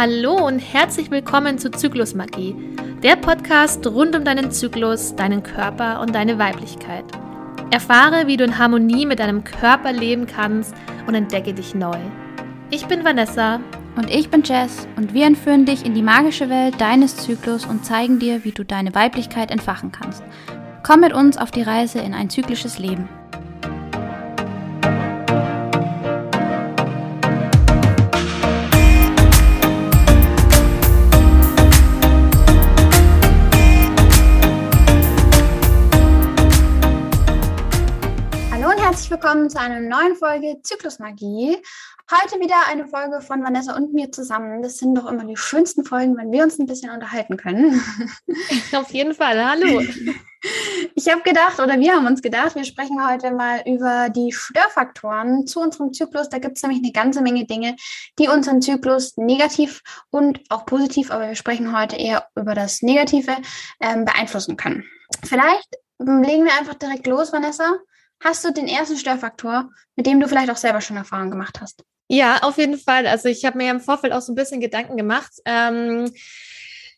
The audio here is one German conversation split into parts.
Hallo und herzlich willkommen zu Zyklusmagie, der Podcast rund um deinen Zyklus, deinen Körper und deine Weiblichkeit. Erfahre, wie du in Harmonie mit deinem Körper leben kannst und entdecke dich neu. Ich bin Vanessa. Und ich bin Jess und wir entführen dich in die magische Welt deines Zyklus und zeigen dir, wie du deine Weiblichkeit entfachen kannst. Komm mit uns auf die Reise in ein zyklisches Leben. Willkommen zu einer neuen Folge Zyklusmagie. Heute wieder eine Folge von Vanessa und mir zusammen. Das sind doch immer die schönsten Folgen, wenn wir uns ein bisschen unterhalten können. Auf jeden Fall. Hallo. Ich habe gedacht, oder wir haben uns gedacht, wir sprechen heute mal über die Störfaktoren zu unserem Zyklus. Da gibt es nämlich eine ganze Menge Dinge, die unseren Zyklus negativ und auch positiv, aber wir sprechen heute eher über das Negative, ähm, beeinflussen können. Vielleicht legen wir einfach direkt los, Vanessa. Hast du den ersten Störfaktor, mit dem du vielleicht auch selber schon Erfahrungen gemacht hast? Ja, auf jeden Fall. Also ich habe mir im Vorfeld auch so ein bisschen Gedanken gemacht. Ähm,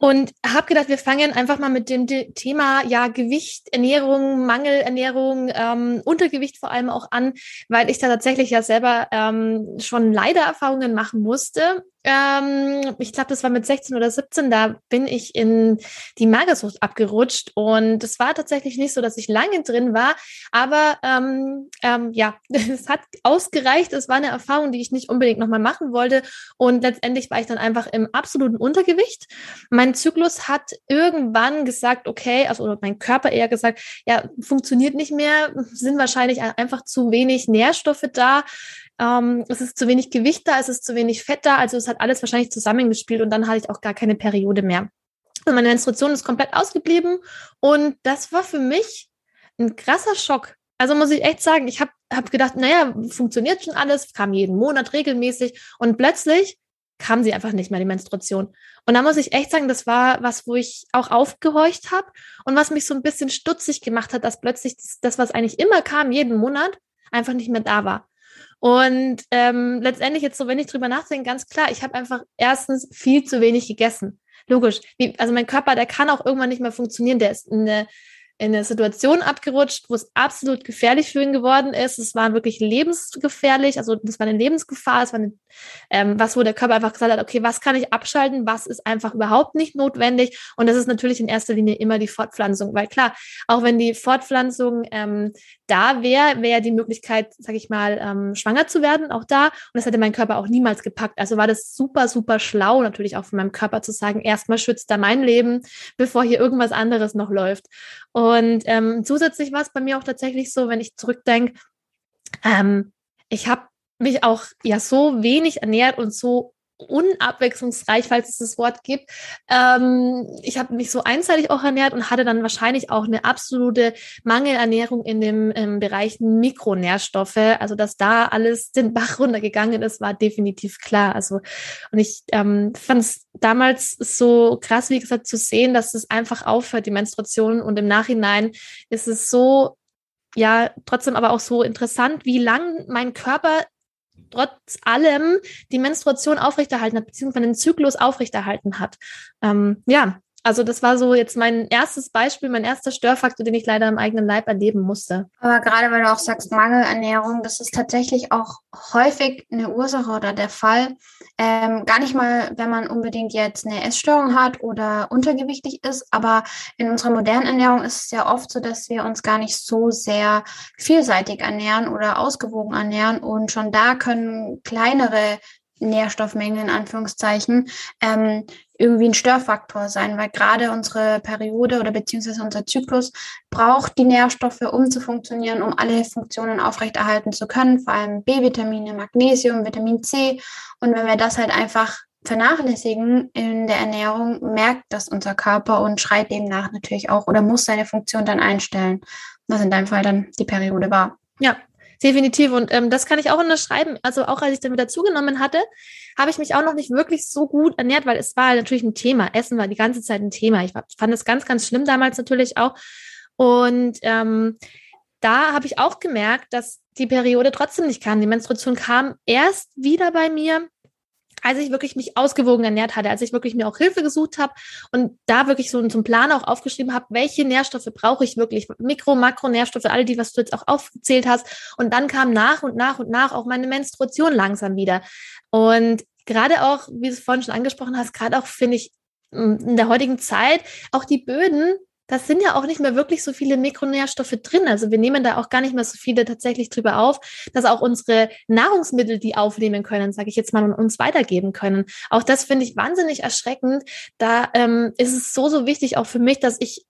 und habe gedacht, wir fangen einfach mal mit dem Thema ja Gewicht, Ernährung, Mangelernährung, ähm, Untergewicht vor allem auch an, weil ich da tatsächlich ja selber ähm, schon leider Erfahrungen machen musste ähm, ich glaube, das war mit 16 oder 17, da bin ich in die Magersucht abgerutscht und es war tatsächlich nicht so, dass ich lange drin war, aber ähm, ähm, ja, es hat ausgereicht. Es war eine Erfahrung, die ich nicht unbedingt nochmal machen wollte und letztendlich war ich dann einfach im absoluten Untergewicht. Mein Zyklus hat irgendwann gesagt, okay, also oder mein Körper eher gesagt, ja, funktioniert nicht mehr, sind wahrscheinlich einfach zu wenig Nährstoffe da ähm, es ist zu wenig Gewicht da, es ist zu wenig Fett da, also es hat alles wahrscheinlich zusammengespielt und dann hatte ich auch gar keine Periode mehr. Also meine Menstruation ist komplett ausgeblieben und das war für mich ein krasser Schock. Also muss ich echt sagen, ich habe hab gedacht, naja, funktioniert schon alles, kam jeden Monat regelmäßig und plötzlich kam sie einfach nicht mehr, die Menstruation. Und da muss ich echt sagen, das war was, wo ich auch aufgehorcht habe und was mich so ein bisschen stutzig gemacht hat, dass plötzlich das, was eigentlich immer kam, jeden Monat, einfach nicht mehr da war. Und ähm, letztendlich jetzt so, wenn ich drüber nachdenke, ganz klar, ich habe einfach erstens viel zu wenig gegessen. Logisch. Wie, also mein Körper, der kann auch irgendwann nicht mehr funktionieren. Der ist eine in eine Situation abgerutscht, wo es absolut gefährlich für ihn geworden ist. Es war wirklich lebensgefährlich, also das war eine Lebensgefahr, es war eine, ähm, was, wo der Körper einfach gesagt hat, okay, was kann ich abschalten, was ist einfach überhaupt nicht notwendig. Und das ist natürlich in erster Linie immer die Fortpflanzung, weil klar, auch wenn die Fortpflanzung ähm, da wäre, wäre die Möglichkeit, sag ich mal, ähm, schwanger zu werden, auch da. Und das hätte mein Körper auch niemals gepackt. Also war das super, super schlau, natürlich auch von meinem Körper zu sagen, erstmal schützt er mein Leben, bevor hier irgendwas anderes noch läuft. Und ähm, zusätzlich war es bei mir auch tatsächlich so, wenn ich zurückdenke, ähm, ich habe mich auch ja so wenig ernährt und so unabwechslungsreich, falls es das Wort gibt. Ähm, ich habe mich so einseitig auch ernährt und hatte dann wahrscheinlich auch eine absolute Mangelernährung in dem im Bereich Mikronährstoffe. Also dass da alles den Bach runtergegangen ist, war definitiv klar. Also und ich ähm, fand es damals so krass, wie gesagt, zu sehen, dass es einfach aufhört, die Menstruation und im Nachhinein ist es so ja, trotzdem aber auch so interessant, wie lang mein Körper trotz allem die Menstruation aufrechterhalten hat, beziehungsweise den Zyklus aufrechterhalten hat. Ähm, ja, also das war so jetzt mein erstes Beispiel, mein erster Störfaktor, den ich leider im eigenen Leib erleben musste. Aber gerade weil du auch sagst Mangelernährung, das ist tatsächlich auch häufig eine Ursache oder der Fall. Ähm, gar nicht mal, wenn man unbedingt jetzt eine Essstörung hat oder untergewichtig ist, aber in unserer modernen Ernährung ist es ja oft so, dass wir uns gar nicht so sehr vielseitig ernähren oder ausgewogen ernähren und schon da können kleinere Nährstoffmengen in Anführungszeichen ähm, irgendwie ein Störfaktor sein, weil gerade unsere Periode oder beziehungsweise unser Zyklus braucht die Nährstoffe, um zu funktionieren, um alle Funktionen aufrechterhalten zu können, vor allem B-Vitamine, Magnesium, Vitamin C. Und wenn wir das halt einfach vernachlässigen in der Ernährung, merkt das unser Körper und schreit demnach natürlich auch oder muss seine Funktion dann einstellen, was in deinem Fall dann die Periode war. Ja, Definitiv. Und ähm, das kann ich auch unterschreiben. Also auch als ich dann wieder zugenommen hatte, habe ich mich auch noch nicht wirklich so gut ernährt, weil es war natürlich ein Thema. Essen war die ganze Zeit ein Thema. Ich fand es ganz, ganz schlimm damals natürlich auch. Und ähm, da habe ich auch gemerkt, dass die Periode trotzdem nicht kam. Die Menstruation kam erst wieder bei mir, als ich wirklich mich ausgewogen ernährt hatte, als ich wirklich mir auch Hilfe gesucht habe und da wirklich so einen Plan auch aufgeschrieben habe, welche Nährstoffe brauche ich wirklich, Mikro, Makronährstoffe, alle die, was du jetzt auch aufgezählt hast. Und dann kam nach und nach und nach auch meine Menstruation langsam wieder. Und gerade auch, wie du es vorhin schon angesprochen hast, gerade auch finde ich in der heutigen Zeit auch die Böden das sind ja auch nicht mehr wirklich so viele Mikronährstoffe drin. Also wir nehmen da auch gar nicht mehr so viele tatsächlich drüber auf, dass auch unsere Nahrungsmittel die aufnehmen können, sage ich jetzt mal, und uns weitergeben können. Auch das finde ich wahnsinnig erschreckend. Da ähm, ist es so, so wichtig auch für mich, dass ich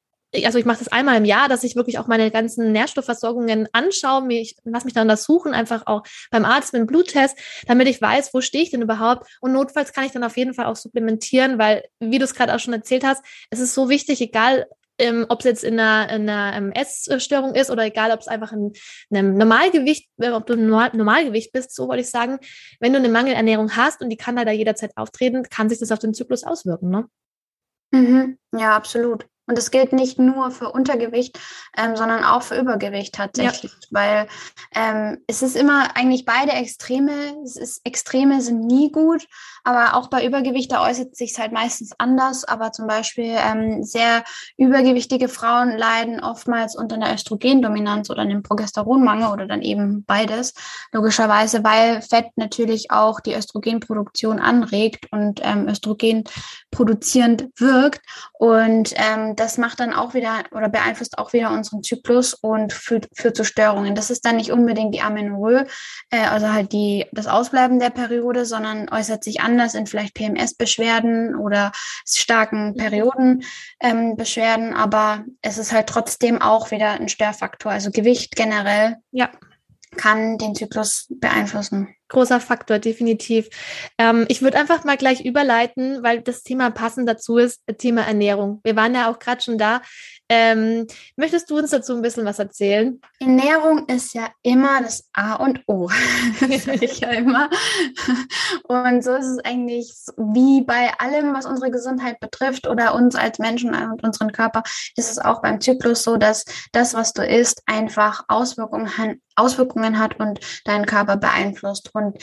also ich mache das einmal im Jahr, dass ich wirklich auch meine ganzen Nährstoffversorgungen anschaue, mich, lass mich dann das suchen, einfach auch beim Arzt mit einem Bluttest, damit ich weiß, wo stehe ich denn überhaupt. Und notfalls kann ich dann auf jeden Fall auch supplementieren, weil, wie du es gerade auch schon erzählt hast, es ist so wichtig, egal ähm, ob es jetzt in einer, in einer ähm, Essstörung ist oder egal, ob es einfach in einem Normalgewicht, äh, ob du ein Normal Normalgewicht bist, so wollte ich sagen, wenn du eine Mangelernährung hast und die kann leider jederzeit auftreten, kann sich das auf den Zyklus auswirken, ne? Mhm. Ja, absolut. Und das gilt nicht nur für Untergewicht, ähm, sondern auch für Übergewicht tatsächlich, ja. weil ähm, es ist immer eigentlich beide Extreme. Es ist, Extreme sind nie gut, aber auch bei Übergewicht, da äußert sich es halt meistens anders. Aber zum Beispiel ähm, sehr übergewichtige Frauen leiden oftmals unter einer Östrogendominanz oder einem Progesteronmangel oder dann eben beides. Logischerweise, weil Fett natürlich auch die Östrogenproduktion anregt und ähm, Östrogen produzierend wirkt. Und ähm, das macht dann auch wieder oder beeinflusst auch wieder unseren Zyklus und führt, führt zu Störungen. Das ist dann nicht unbedingt die Amenorrhoe, äh, also halt die, das Ausbleiben der Periode, sondern äußert sich anders in vielleicht PMS-Beschwerden oder starken Periodenbeschwerden. Ähm, aber es ist halt trotzdem auch wieder ein Störfaktor. Also Gewicht generell ja. kann den Zyklus beeinflussen großer Faktor, definitiv. Ähm, ich würde einfach mal gleich überleiten, weil das Thema passend dazu ist, Thema Ernährung. Wir waren ja auch gerade schon da. Ähm, möchtest du uns dazu ein bisschen was erzählen? Ernährung ist ja immer das A und O. das sage ich ja immer. Und so ist es eigentlich wie bei allem, was unsere Gesundheit betrifft oder uns als Menschen und unseren Körper, ist es auch beim Zyklus so, dass das, was du isst, einfach Auswirkungen, Auswirkungen hat und deinen Körper beeinflusst. Und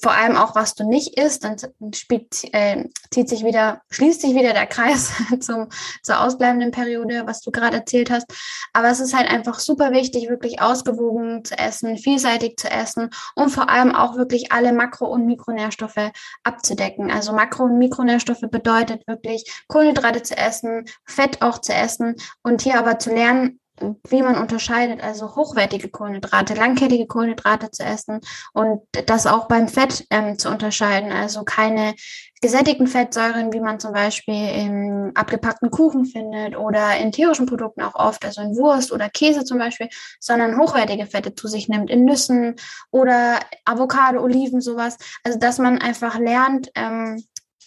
vor allem auch, was du nicht isst, dann spielt, äh, zieht sich wieder, schließt sich wieder der Kreis zum, zur ausbleibenden Periode, was du gerade erzählt hast. Aber es ist halt einfach super wichtig, wirklich ausgewogen zu essen, vielseitig zu essen und vor allem auch wirklich alle Makro- und Mikronährstoffe abzudecken. Also Makro- und Mikronährstoffe bedeutet wirklich Kohlenhydrate zu essen, Fett auch zu essen und hier aber zu lernen, wie man unterscheidet, also hochwertige Kohlenhydrate, langkettige Kohlenhydrate zu essen und das auch beim Fett ähm, zu unterscheiden, also keine gesättigten Fettsäuren, wie man zum Beispiel im abgepackten Kuchen findet oder in tierischen Produkten auch oft, also in Wurst oder Käse zum Beispiel, sondern hochwertige Fette zu sich nimmt, in Nüssen oder Avocado, Oliven, sowas. Also dass man einfach lernt, ähm,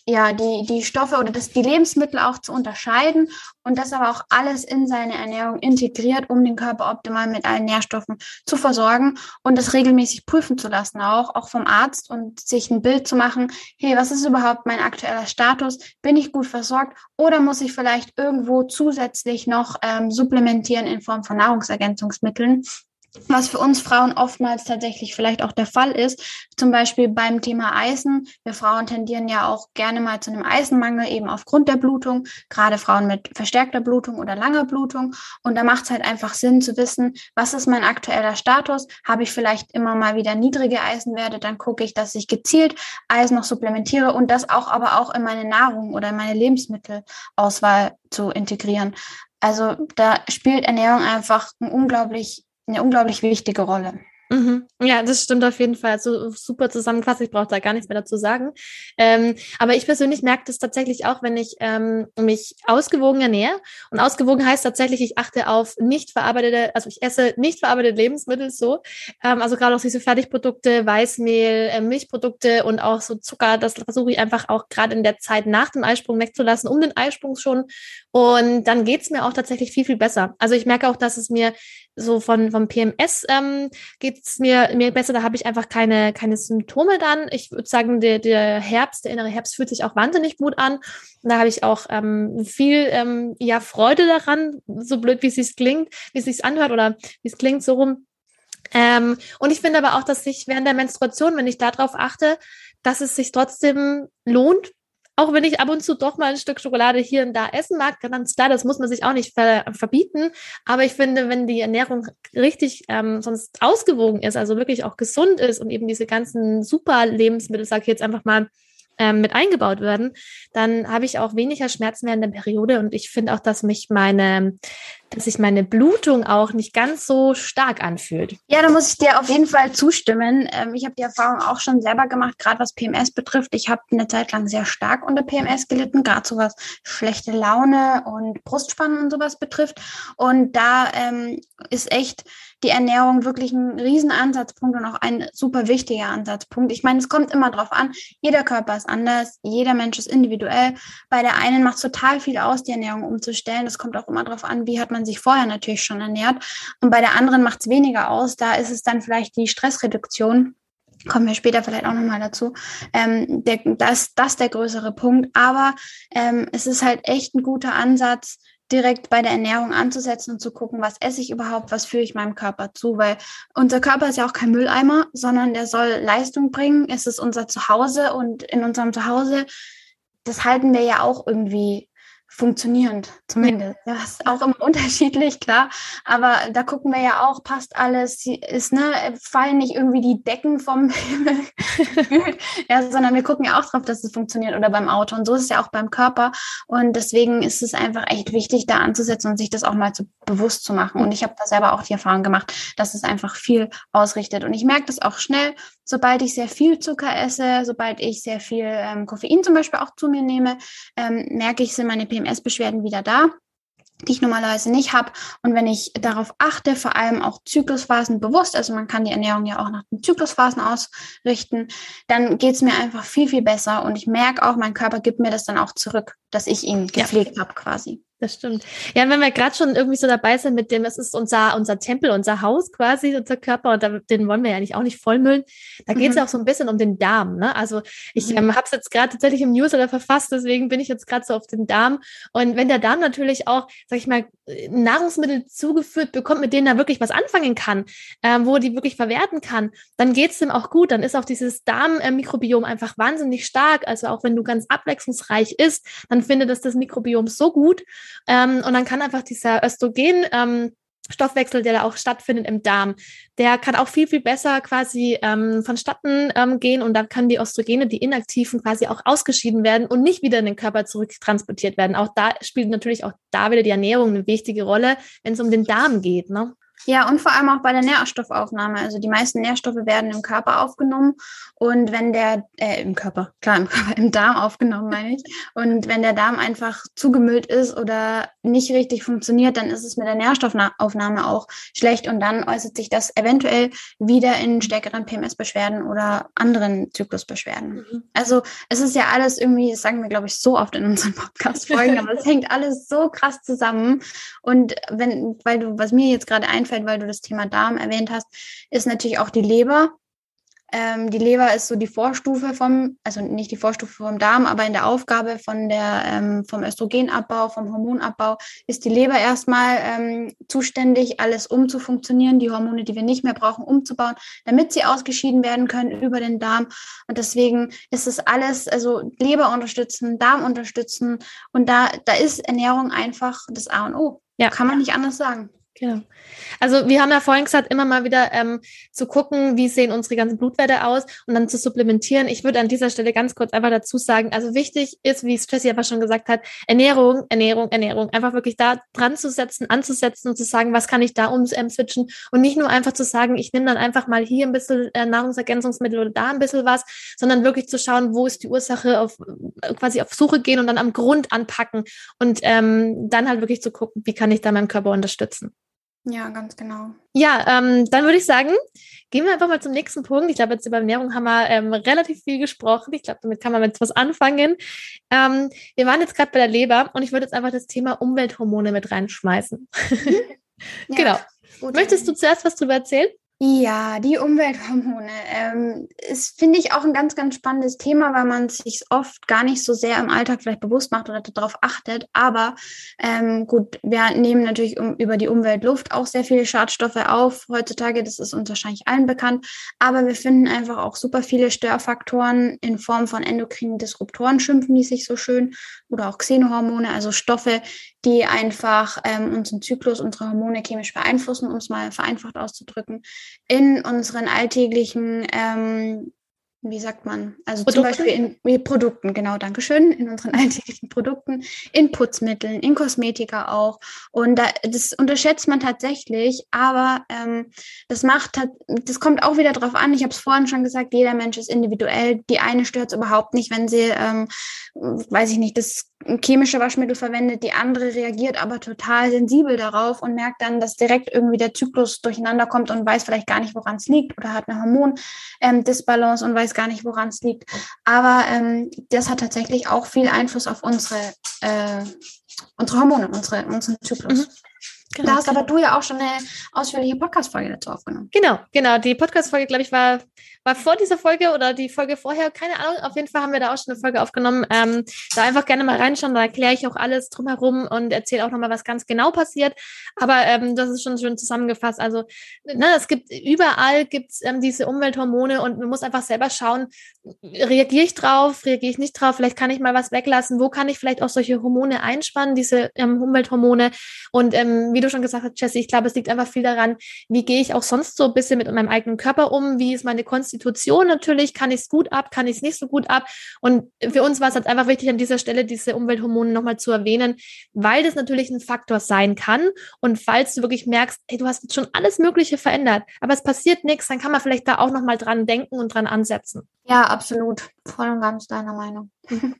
ja, die, die Stoffe oder das, die Lebensmittel auch zu unterscheiden und das aber auch alles in seine Ernährung integriert, um den Körper optimal mit allen Nährstoffen zu versorgen und das regelmäßig prüfen zu lassen, auch, auch vom Arzt und sich ein Bild zu machen, hey, was ist überhaupt mein aktueller Status? Bin ich gut versorgt oder muss ich vielleicht irgendwo zusätzlich noch ähm, supplementieren in Form von Nahrungsergänzungsmitteln? Was für uns Frauen oftmals tatsächlich vielleicht auch der Fall ist. Zum Beispiel beim Thema Eisen. Wir Frauen tendieren ja auch gerne mal zu einem Eisenmangel, eben aufgrund der Blutung, gerade Frauen mit verstärkter Blutung oder langer Blutung. Und da macht es halt einfach Sinn zu wissen, was ist mein aktueller Status? Habe ich vielleicht immer mal wieder niedrige Eisenwerte? Dann gucke ich, dass ich gezielt Eisen noch supplementiere und das auch aber auch in meine Nahrung oder in meine Lebensmittelauswahl zu integrieren. Also da spielt Ernährung einfach ein unglaublich eine unglaublich wichtige Rolle. Mhm. Ja, das stimmt auf jeden Fall. So super zusammengefasst. Ich brauche da gar nichts mehr dazu sagen. Ähm, aber ich persönlich merke das tatsächlich auch, wenn ich ähm, mich ausgewogen ernähre. Und ausgewogen heißt tatsächlich, ich achte auf nicht verarbeitete, also ich esse nicht verarbeitete Lebensmittel so. Ähm, also gerade auch diese Fertigprodukte, Weißmehl, äh, Milchprodukte und auch so Zucker. Das versuche ich einfach auch gerade in der Zeit nach dem Eisprung wegzulassen, um den Eisprung schon. Und dann geht's mir auch tatsächlich viel, viel besser. Also ich merke auch, dass es mir so von vom PMS ähm, geht es mir, mir besser. Da habe ich einfach keine, keine Symptome dann. Ich würde sagen, der, der Herbst, der innere Herbst fühlt sich auch wahnsinnig gut an. Und da habe ich auch ähm, viel ähm, ja, Freude daran, so blöd wie es klingt, wie es sich anhört oder wie es klingt, so rum. Ähm, und ich finde aber auch, dass ich während der Menstruation, wenn ich darauf achte, dass es sich trotzdem lohnt, auch wenn ich ab und zu doch mal ein Stück Schokolade hier und da essen mag, ganz klar, das muss man sich auch nicht ver verbieten. Aber ich finde, wenn die Ernährung richtig ähm, sonst ausgewogen ist, also wirklich auch gesund ist und eben diese ganzen super Lebensmittel, sage ich jetzt einfach mal, ähm, mit eingebaut werden, dann habe ich auch weniger Schmerzen während der Periode und ich finde auch, dass mich meine, dass sich meine Blutung auch nicht ganz so stark anfühlt. Ja, da muss ich dir auf jeden Fall zustimmen. Ähm, ich habe die Erfahrung auch schon selber gemacht, gerade was PMS betrifft. Ich habe eine Zeit lang sehr stark unter PMS gelitten, gerade so was schlechte Laune und Brustspannen und sowas betrifft. Und da ähm, ist echt die Ernährung wirklich ein Riesenansatzpunkt und auch ein super wichtiger Ansatzpunkt. Ich meine, es kommt immer drauf an, jeder Körper ist anders, jeder Mensch ist individuell. Bei der einen macht es total viel aus, die Ernährung umzustellen. Das kommt auch immer drauf an, wie hat man sich vorher natürlich schon ernährt. Und bei der anderen macht es weniger aus. Da ist es dann vielleicht die Stressreduktion kommen wir später vielleicht auch nochmal dazu. Ähm, der, das, das der größere Punkt. Aber ähm, es ist halt echt ein guter Ansatz, direkt bei der Ernährung anzusetzen und zu gucken, was esse ich überhaupt, was führe ich meinem Körper zu, weil unser Körper ist ja auch kein Mülleimer, sondern der soll Leistung bringen. Es ist unser Zuhause und in unserem Zuhause, das halten wir ja auch irgendwie funktionierend, zumindest. Ja, ist auch immer unterschiedlich, klar. Aber da gucken wir ja auch, passt alles, ist, ne, fallen nicht irgendwie die Decken vom Himmel, ja, sondern wir gucken ja auch drauf, dass es funktioniert oder beim Auto. Und so ist es ja auch beim Körper. Und deswegen ist es einfach echt wichtig, da anzusetzen und sich das auch mal zu, bewusst zu machen. Und ich habe da selber auch die Erfahrung gemacht, dass es einfach viel ausrichtet. Und ich merke das auch schnell, sobald ich sehr viel Zucker esse, sobald ich sehr viel ähm, Koffein zum Beispiel auch zu mir nehme, ähm, merke ich, sind meine PMS-Beschwerden wieder da die ich normalerweise nicht habe. Und wenn ich darauf achte, vor allem auch Zyklusphasen bewusst, also man kann die Ernährung ja auch nach den Zyklusphasen ausrichten, dann geht es mir einfach viel, viel besser. Und ich merke auch, mein Körper gibt mir das dann auch zurück, dass ich ihn gepflegt ja. habe quasi. Das stimmt. Ja, wenn wir gerade schon irgendwie so dabei sind mit dem, das ist unser, unser Tempel, unser Haus quasi, unser Körper, und da, den wollen wir ja nicht auch nicht vollmüllen. Da geht es mhm. ja auch so ein bisschen um den Darm. Ne? Also ich mhm. ähm, habe es jetzt gerade tatsächlich im Newsletter verfasst, deswegen bin ich jetzt gerade so auf den Darm. Und wenn der Darm natürlich auch, sag ich mal, Nahrungsmittel zugeführt bekommt, mit denen er wirklich was anfangen kann, ähm, wo er die wirklich verwerten kann, dann geht es ihm auch gut. Dann ist auch dieses Darmmikrobiom einfach wahnsinnig stark. Also auch wenn du ganz abwechslungsreich isst, dann findet es das Mikrobiom so gut. Ähm, und dann kann einfach dieser Östrogen, ähm, Stoffwechsel, der da auch stattfindet im Darm, der kann auch viel, viel besser quasi ähm, vonstatten ähm, gehen und dann kann die Östrogene, die inaktiven, quasi auch ausgeschieden werden und nicht wieder in den Körper zurücktransportiert werden. Auch da spielt natürlich auch da wieder die Ernährung eine wichtige Rolle, wenn es um den Darm geht. Ne? Ja, und vor allem auch bei der Nährstoffaufnahme. Also die meisten Nährstoffe werden im Körper aufgenommen und wenn der, äh, im Körper, klar, im Körper, im Darm aufgenommen, meine ich. Und wenn der Darm einfach zugemüllt ist oder nicht richtig funktioniert, dann ist es mit der Nährstoffaufnahme auch schlecht und dann äußert sich das eventuell wieder in stärkeren PMS-Beschwerden oder anderen Zyklusbeschwerden. Mhm. Also es ist ja alles irgendwie, das sagen wir, glaube ich, so oft in unseren Podcast-Folgen, aber es hängt alles so krass zusammen. Und wenn, weil du, was mir jetzt gerade einfällt, einfällt, weil du das Thema Darm erwähnt hast, ist natürlich auch die Leber. Ähm, die Leber ist so die Vorstufe vom, also nicht die Vorstufe vom Darm, aber in der Aufgabe von der, ähm, vom Östrogenabbau, vom Hormonabbau, ist die Leber erstmal ähm, zuständig, alles umzufunktionieren, die Hormone, die wir nicht mehr brauchen, umzubauen, damit sie ausgeschieden werden können über den Darm. Und deswegen ist es alles, also Leber unterstützen, Darm unterstützen. Und da, da ist Ernährung einfach das A und O. Ja. Kann man nicht anders sagen. Genau. Also wir haben ja vorhin gesagt, immer mal wieder ähm, zu gucken, wie sehen unsere ganzen Blutwerte aus und dann zu supplementieren. Ich würde an dieser Stelle ganz kurz einfach dazu sagen, also wichtig ist, wie Jessie aber schon gesagt hat, Ernährung, Ernährung, Ernährung. Einfach wirklich da dran zu setzen, anzusetzen und zu sagen, was kann ich da umswitchen und nicht nur einfach zu sagen, ich nehme dann einfach mal hier ein bisschen äh, Nahrungsergänzungsmittel oder da ein bisschen was, sondern wirklich zu schauen, wo ist die Ursache, auf quasi auf Suche gehen und dann am Grund anpacken und ähm, dann halt wirklich zu gucken, wie kann ich da meinem Körper unterstützen. Ja, ganz genau. Ja, ähm, dann würde ich sagen, gehen wir einfach mal zum nächsten Punkt. Ich glaube, jetzt über Ernährung haben wir ähm, relativ viel gesprochen. Ich glaube, damit kann man mit was anfangen. Ähm, wir waren jetzt gerade bei der Leber und ich würde jetzt einfach das Thema Umwelthormone mit reinschmeißen. Mhm. genau. Gut. Möchtest du zuerst was drüber erzählen? Ja, die Umwelthormone ähm, ist, finde ich, auch ein ganz, ganz spannendes Thema, weil man sich oft gar nicht so sehr im Alltag vielleicht bewusst macht oder darauf achtet. Aber ähm, gut, wir nehmen natürlich um, über die Umweltluft auch sehr viele Schadstoffe auf heutzutage. Das ist uns wahrscheinlich allen bekannt. Aber wir finden einfach auch super viele Störfaktoren in Form von endokrinen Disruptoren, schimpfen die sich so schön, oder auch Xenohormone, also Stoffe, die einfach ähm, unseren Zyklus, unsere Hormone chemisch beeinflussen, um es mal vereinfacht auszudrücken, in unseren alltäglichen ähm, wie sagt man, also Produkten? zum Beispiel in, in Produkten, genau, Dankeschön, in unseren alltäglichen Produkten, in Putzmitteln, in Kosmetika auch. Und da, das unterschätzt man tatsächlich, aber ähm, das macht, das kommt auch wieder drauf an. Ich habe es vorhin schon gesagt, jeder Mensch ist individuell. Die eine stört es überhaupt nicht, wenn sie, ähm, weiß ich nicht, das chemische Waschmittel verwendet, die andere reagiert aber total sensibel darauf und merkt dann, dass direkt irgendwie der Zyklus durcheinander kommt und weiß vielleicht gar nicht, woran es liegt oder hat eine Hormondisbalance und weiß gar nicht, woran es liegt. Aber ähm, das hat tatsächlich auch viel Einfluss auf unsere, äh, unsere Hormone, unsere, unseren Zyklus. Mhm. Genau, da hast genau. aber du ja auch schon eine ausführliche Podcast-Folge dazu aufgenommen. Genau, genau. Die Podcast-Folge, glaube ich, war, war vor dieser Folge oder die Folge vorher. Keine Ahnung. Auf jeden Fall haben wir da auch schon eine Folge aufgenommen. Ähm, da einfach gerne mal reinschauen. Da erkläre ich auch alles drumherum und erzähle auch nochmal, was ganz genau passiert. Aber ähm, das ist schon schön zusammengefasst. Also, ne, es gibt überall gibt's ähm, diese Umwelthormone und man muss einfach selber schauen, reagiere ich drauf, reagiere ich nicht drauf, vielleicht kann ich mal was weglassen, wo kann ich vielleicht auch solche Hormone einspannen, diese ähm, Umwelthormone. Und ähm, wie du schon gesagt hast, Jesse, ich glaube, es liegt einfach viel daran, wie gehe ich auch sonst so ein bisschen mit meinem eigenen Körper um, wie ist meine Konstitution natürlich, kann ich es gut ab, kann ich es nicht so gut ab. Und für uns war es halt einfach wichtig, an dieser Stelle diese Umwelthormone nochmal zu erwähnen, weil das natürlich ein Faktor sein kann. Und falls du wirklich merkst, hey, du hast jetzt schon alles Mögliche verändert, aber es passiert nichts, dann kann man vielleicht da auch nochmal dran denken und dran ansetzen. Ja, absolut. Voll und ganz deiner Meinung.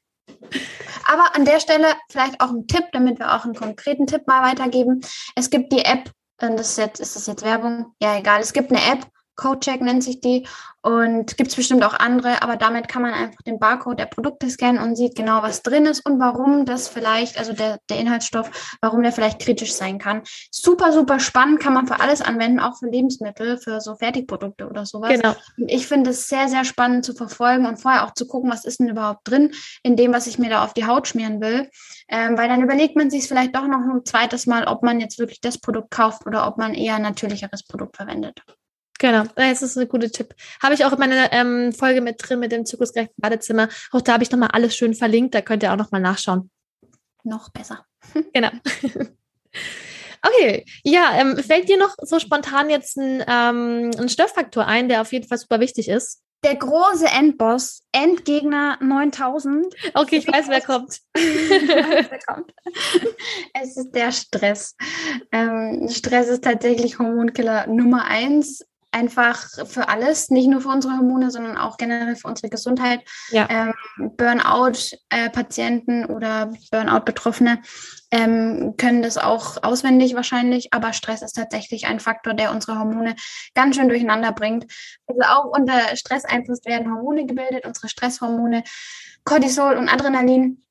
Aber an der Stelle vielleicht auch ein Tipp, damit wir auch einen konkreten Tipp mal weitergeben. Es gibt die App, und das ist jetzt, ist das jetzt Werbung? Ja, egal. Es gibt eine App, Codecheck nennt sich die. Und gibt es bestimmt auch andere, aber damit kann man einfach den Barcode der Produkte scannen und sieht genau, was drin ist und warum das vielleicht, also der, der Inhaltsstoff, warum der vielleicht kritisch sein kann. Super, super spannend, kann man für alles anwenden, auch für Lebensmittel, für so Fertigprodukte oder sowas. Genau. Und ich finde es sehr, sehr spannend zu verfolgen und vorher auch zu gucken, was ist denn überhaupt drin in dem, was ich mir da auf die Haut schmieren will. Ähm, weil dann überlegt man sich vielleicht doch noch ein zweites Mal, ob man jetzt wirklich das Produkt kauft oder ob man eher ein natürlicheres Produkt verwendet. Genau, das ist ein guter Tipp. Habe ich auch in meiner ähm, Folge mit drin mit dem zyklusgerechten Badezimmer. Auch da habe ich nochmal alles schön verlinkt. Da könnt ihr auch nochmal nachschauen. Noch besser. genau. Okay, ja, ähm, fällt dir noch so spontan jetzt ein, ähm, ein Störfaktor ein, der auf jeden Fall super wichtig ist? Der große Endboss, Endgegner 9000. Okay, ich weiß, wer kommt. wer kommt. Es ist der Stress. Ähm, Stress ist tatsächlich Hormonkiller Nummer eins einfach für alles, nicht nur für unsere Hormone, sondern auch generell für unsere Gesundheit. Ja. Ähm, Burnout-Patienten äh, oder Burnout-Betroffene ähm, können das auch auswendig wahrscheinlich, aber Stress ist tatsächlich ein Faktor, der unsere Hormone ganz schön durcheinander bringt. Also auch unter Stresseinfluss werden Hormone gebildet, unsere Stresshormone, Cortisol und Adrenalin.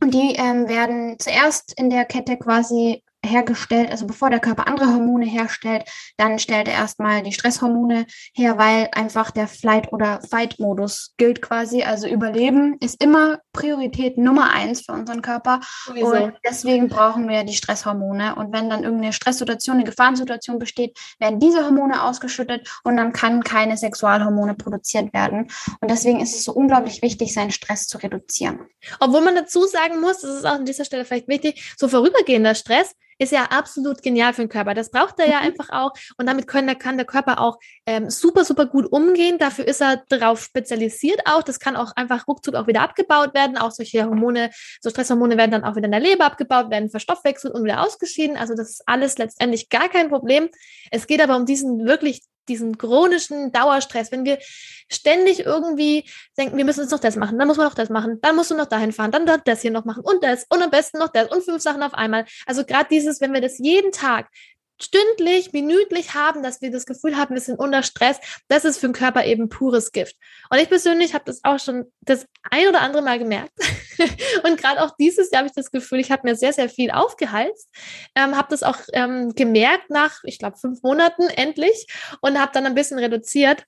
Und die ähm, werden zuerst in der Kette quasi hergestellt, also bevor der Körper andere Hormone herstellt, dann stellt er erstmal die Stresshormone her, weil einfach der Flight- oder Fight-Modus gilt quasi. Also Überleben ist immer Priorität Nummer eins für unseren Körper. Sowieso. Und deswegen brauchen wir die Stresshormone. Und wenn dann irgendeine Stresssituation, eine Gefahrensituation besteht, werden diese Hormone ausgeschüttet und dann kann keine Sexualhormone produziert werden. Und deswegen ist es so unglaublich wichtig, seinen Stress zu reduzieren. Obwohl man dazu sagen muss, das ist auch an dieser Stelle vielleicht wichtig, so vorübergehender Stress ist ja absolut genial für den Körper. Das braucht er ja mhm. einfach auch. Und damit können, kann der Körper auch ähm, super, super gut umgehen. Dafür ist er darauf spezialisiert auch. Das kann auch einfach ruckzuck auch wieder abgebaut werden. Auch solche Hormone, so Stresshormone werden dann auch wieder in der Leber abgebaut, werden verstoffwechselt und wieder ausgeschieden. Also das ist alles letztendlich gar kein Problem. Es geht aber um diesen wirklich diesen chronischen Dauerstress, wenn wir ständig irgendwie denken, wir müssen jetzt noch das machen, dann muss man noch das machen, dann musst du noch dahin fahren, dann dort das hier noch machen und das und am besten noch das und fünf Sachen auf einmal. Also gerade dieses, wenn wir das jeden Tag stündlich, minütlich haben, dass wir das Gefühl haben, wir sind unter Stress, das ist für den Körper eben pures Gift. Und ich persönlich habe das auch schon das ein oder andere Mal gemerkt, und gerade auch dieses Jahr habe ich das Gefühl, ich habe mir sehr, sehr viel aufgeheizt, ähm, habe das auch ähm, gemerkt nach, ich glaube, fünf Monaten endlich und habe dann ein bisschen reduziert.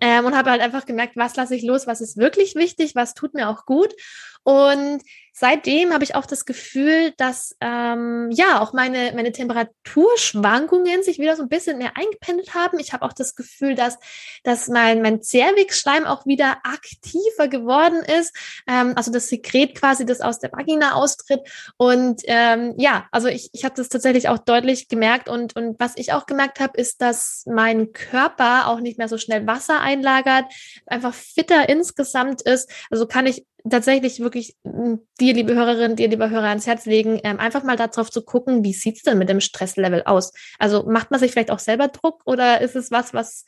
Ähm, und habe halt einfach gemerkt, was lasse ich los, was ist wirklich wichtig, was tut mir auch gut. Und seitdem habe ich auch das Gefühl, dass ähm, ja auch meine, meine Temperaturschwankungen sich wieder so ein bisschen mehr eingependelt haben. Ich habe auch das Gefühl, dass, dass mein, mein Zervixschleim auch wieder aktiver geworden ist. Ähm, also das Sekret quasi, das aus der Vagina austritt. Und ähm, ja, also ich, ich habe das tatsächlich auch deutlich gemerkt. Und, und was ich auch gemerkt habe, ist, dass mein Körper auch nicht mehr so schnell Wasser einlagert, einfach fitter insgesamt ist. Also kann ich tatsächlich wirklich hm, dir, liebe Hörerin, dir, lieber Hörer, ans Herz legen, ähm, einfach mal darauf zu gucken, wie sieht's denn mit dem Stresslevel aus? Also macht man sich vielleicht auch selber Druck oder ist es was, was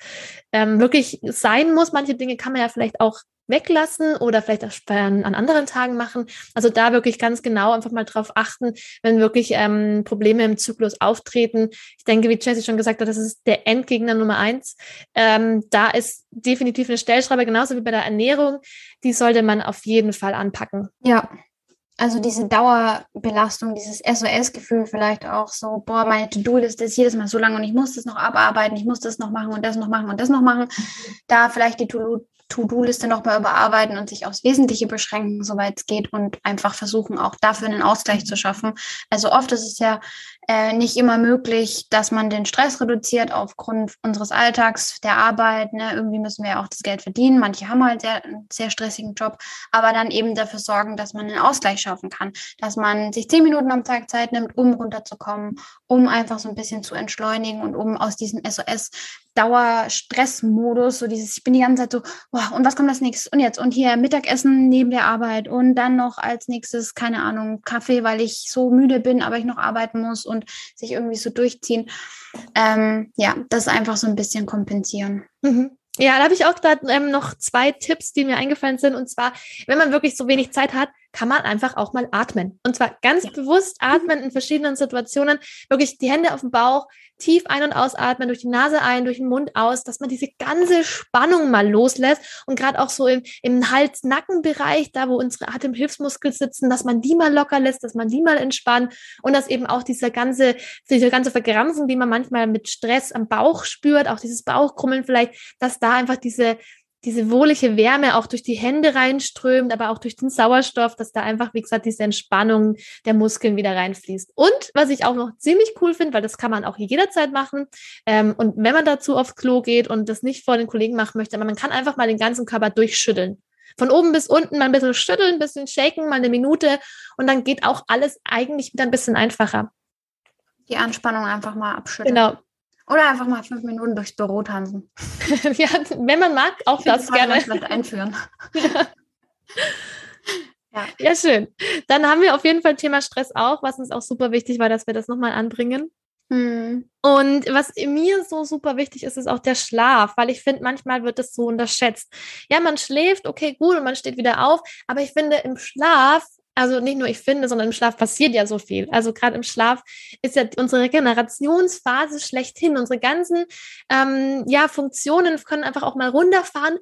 ähm, wirklich sein muss? Manche Dinge kann man ja vielleicht auch weglassen oder vielleicht auch an anderen Tagen machen. Also da wirklich ganz genau einfach mal drauf achten, wenn wirklich ähm, Probleme im Zyklus auftreten. Ich denke, wie Jesse schon gesagt hat, das ist der Endgegner Nummer eins. Ähm, da ist definitiv eine Stellschraube, genauso wie bei der Ernährung. Die sollte man auf jeden Fall anpacken. Ja, also diese Dauerbelastung, dieses SOS-Gefühl vielleicht auch so, boah, meine To-Do-Liste ist jedes Mal so lang und ich muss das noch abarbeiten, ich muss das noch machen und das noch machen und das noch machen. Da vielleicht die To-Do To-Do-Liste nochmal überarbeiten und sich aufs Wesentliche beschränken, soweit es geht und einfach versuchen, auch dafür einen Ausgleich zu schaffen. Also oft ist es ja äh, nicht immer möglich, dass man den Stress reduziert aufgrund unseres Alltags, der Arbeit. Ne? Irgendwie müssen wir ja auch das Geld verdienen. Manche haben halt sehr, einen sehr stressigen Job, aber dann eben dafür sorgen, dass man einen Ausgleich schaffen kann, dass man sich zehn Minuten am Tag Zeit nimmt, um runterzukommen, um einfach so ein bisschen zu entschleunigen und um aus diesem SOS Dauerstressmodus, so dieses, ich bin die ganze Zeit so, boah, und was kommt als nächstes? Und jetzt, und hier Mittagessen neben der Arbeit und dann noch als nächstes, keine Ahnung, Kaffee, weil ich so müde bin, aber ich noch arbeiten muss und sich irgendwie so durchziehen. Ähm, ja, das einfach so ein bisschen kompensieren. Mhm. Ja, da habe ich auch da ähm, noch zwei Tipps, die mir eingefallen sind. Und zwar, wenn man wirklich so wenig Zeit hat, kann man einfach auch mal atmen. Und zwar ganz ja. bewusst atmen in verschiedenen Situationen. Wirklich die Hände auf dem Bauch, tief ein- und ausatmen, durch die Nase ein, durch den Mund aus, dass man diese ganze Spannung mal loslässt. Und gerade auch so im, im Hals-Nacken-Bereich, da wo unsere Atemhilfsmuskeln sitzen, dass man die mal locker lässt, dass man die mal entspannt. Und dass eben auch diese ganze, diese ganze Verkrampfung, die man manchmal mit Stress am Bauch spürt, auch dieses Bauchkrummeln vielleicht, dass da einfach diese diese wohlige Wärme auch durch die Hände reinströmt, aber auch durch den Sauerstoff, dass da einfach, wie gesagt, diese Entspannung der Muskeln wieder reinfließt. Und was ich auch noch ziemlich cool finde, weil das kann man auch jederzeit machen, ähm, und wenn man dazu aufs Klo geht und das nicht vor den Kollegen machen möchte, aber man kann einfach mal den ganzen Körper durchschütteln. Von oben bis unten mal ein bisschen schütteln, ein bisschen shaken, mal eine Minute und dann geht auch alles eigentlich wieder ein bisschen einfacher. Die Anspannung einfach mal abschütteln. Genau, oder einfach mal fünf Minuten durchs Büro tanzen. ja, wenn man mag, auch ich das gerne. Vielleicht einführen. ja. ja, schön. Dann haben wir auf jeden Fall Thema Stress auch, was uns auch super wichtig war, dass wir das nochmal anbringen. Hm. Und was mir so super wichtig ist, ist auch der Schlaf, weil ich finde, manchmal wird es so unterschätzt. Ja, man schläft, okay, gut, und man steht wieder auf, aber ich finde, im Schlaf also nicht nur ich finde, sondern im Schlaf passiert ja so viel. Also gerade im Schlaf ist ja unsere Regenerationsphase schlechthin. Unsere ganzen ähm, ja, Funktionen können einfach auch mal runterfahren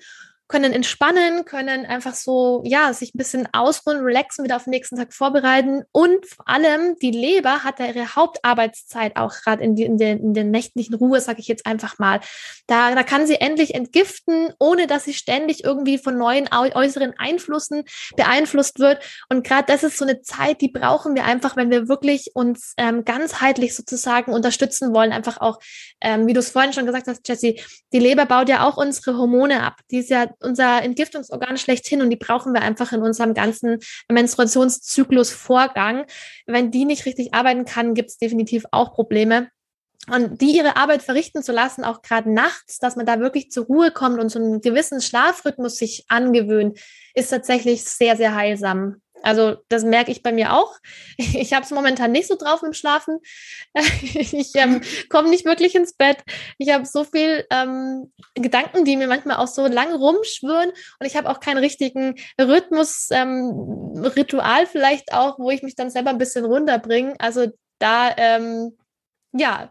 können entspannen, können einfach so, ja, sich ein bisschen ausruhen, relaxen, wieder auf den nächsten Tag vorbereiten. Und vor allem die Leber hat ja ihre Hauptarbeitszeit auch gerade in, in, in den nächtlichen Ruhe, sage ich jetzt einfach mal. Da, da kann sie endlich entgiften, ohne dass sie ständig irgendwie von neuen äußeren Einflüssen beeinflusst wird. Und gerade das ist so eine Zeit, die brauchen wir einfach, wenn wir wirklich uns ähm, ganzheitlich sozusagen unterstützen wollen. Einfach auch, ähm, wie du es vorhin schon gesagt hast, Jesse, die Leber baut ja auch unsere Hormone ab. Die ist ja unser Entgiftungsorgan schlechthin und die brauchen wir einfach in unserem ganzen Menstruationszyklusvorgang. Wenn die nicht richtig arbeiten kann, gibt es definitiv auch Probleme. Und die ihre Arbeit verrichten zu lassen, auch gerade nachts, dass man da wirklich zur Ruhe kommt und so einen gewissen Schlafrhythmus sich angewöhnt, ist tatsächlich sehr, sehr heilsam. Also das merke ich bei mir auch. Ich habe es momentan nicht so drauf dem Schlafen. Ich ähm, komme nicht wirklich ins Bett. Ich habe so viel ähm, Gedanken, die mir manchmal auch so lang rumschwören und ich habe auch keinen richtigen Rhythmus, ähm, Ritual vielleicht auch, wo ich mich dann selber ein bisschen runterbringe. Also da, ähm, ja,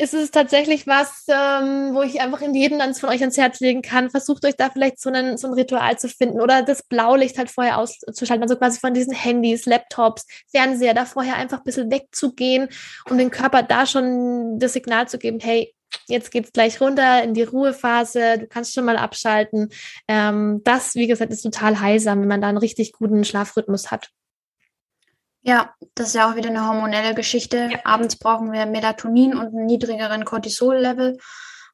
ist es tatsächlich was, ähm, wo ich einfach in jedem dann von euch ans Herz legen kann. Versucht euch da vielleicht so, einen, so ein Ritual zu finden oder das Blaulicht halt vorher auszuschalten, also quasi von diesen Handys, Laptops, Fernseher, da vorher einfach ein bisschen wegzugehen, um dem Körper da schon das Signal zu geben, hey, jetzt geht's gleich runter in die Ruhephase, du kannst schon mal abschalten. Ähm, das, wie gesagt, ist total heilsam, wenn man da einen richtig guten Schlafrhythmus hat. Ja, das ist ja auch wieder eine hormonelle Geschichte. Ja. Abends brauchen wir Melatonin und einen niedrigeren Cortisol-Level.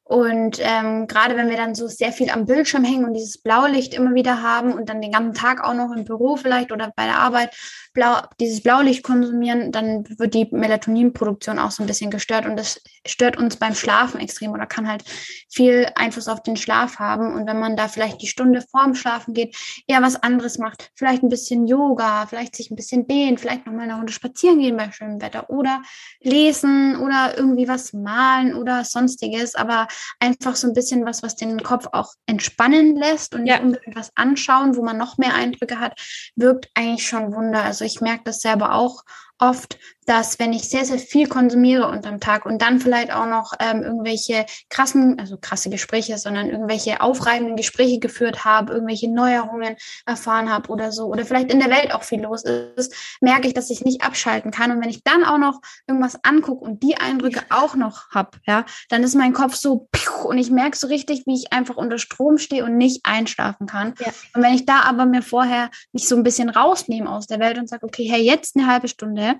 Und ähm, gerade wenn wir dann so sehr viel am Bildschirm hängen und dieses Blaulicht immer wieder haben und dann den ganzen Tag auch noch im Büro vielleicht oder bei der Arbeit blau, dieses Blaulicht konsumieren, dann wird die Melatoninproduktion auch so ein bisschen gestört und das stört uns beim Schlafen extrem oder kann halt viel Einfluss auf den Schlaf haben. Und wenn man da vielleicht die Stunde vorm Schlafen geht, eher was anderes macht, vielleicht ein bisschen Yoga, vielleicht sich ein bisschen dehnen, vielleicht nochmal eine Runde spazieren gehen bei schönem Wetter oder lesen oder irgendwie was malen oder sonstiges, aber einfach so ein bisschen was, was den Kopf auch entspannen lässt und ja. unbedingt was anschauen, wo man noch mehr Eindrücke hat, wirkt eigentlich schon Wunder. Also ich merke das selber auch oft, dass wenn ich sehr, sehr viel konsumiere unterm Tag und dann vielleicht auch noch ähm, irgendwelche krassen, also krasse Gespräche, sondern irgendwelche aufreibenden Gespräche geführt habe, irgendwelche Neuerungen erfahren habe oder so, oder vielleicht in der Welt auch viel los ist, merke ich, dass ich nicht abschalten kann. Und wenn ich dann auch noch irgendwas angucke und die Eindrücke auch noch habe, ja, dann ist mein Kopf so und ich merke so richtig, wie ich einfach unter Strom stehe und nicht einschlafen kann. Ja. Und wenn ich da aber mir vorher mich so ein bisschen rausnehme aus der Welt und sage, okay, hey, jetzt eine halbe Stunde,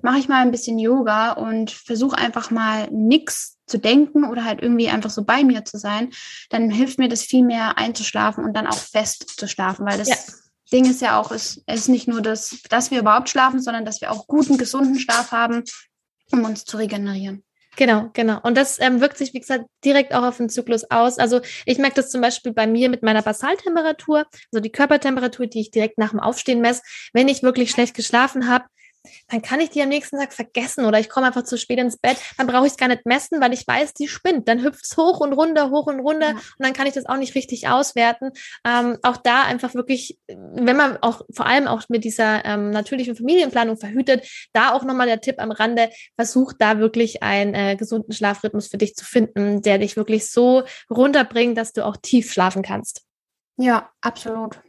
mache ich mal ein bisschen Yoga und versuche einfach mal nichts zu denken oder halt irgendwie einfach so bei mir zu sein, dann hilft mir das viel mehr einzuschlafen und dann auch fest zu schlafen, weil das ja. Ding ist ja auch, es ist nicht nur das, dass wir überhaupt schlafen, sondern dass wir auch guten, gesunden Schlaf haben, um uns zu regenerieren. Genau, genau. Und das ähm, wirkt sich, wie gesagt, direkt auch auf den Zyklus aus. Also ich merke das zum Beispiel bei mir mit meiner Basaltemperatur, also die Körpertemperatur, die ich direkt nach dem Aufstehen messe. Wenn ich wirklich schlecht geschlafen habe, dann kann ich die am nächsten Tag vergessen oder ich komme einfach zu spät ins Bett, dann brauche ich es gar nicht messen, weil ich weiß, die spinnt. Dann hüpft es hoch und runter, hoch und runter ja. und dann kann ich das auch nicht richtig auswerten. Ähm, auch da einfach wirklich, wenn man auch vor allem auch mit dieser ähm, natürlichen Familienplanung verhütet, da auch nochmal der Tipp am Rande, versuch da wirklich einen äh, gesunden Schlafrhythmus für dich zu finden, der dich wirklich so runterbringt, dass du auch tief schlafen kannst. Ja, absolut.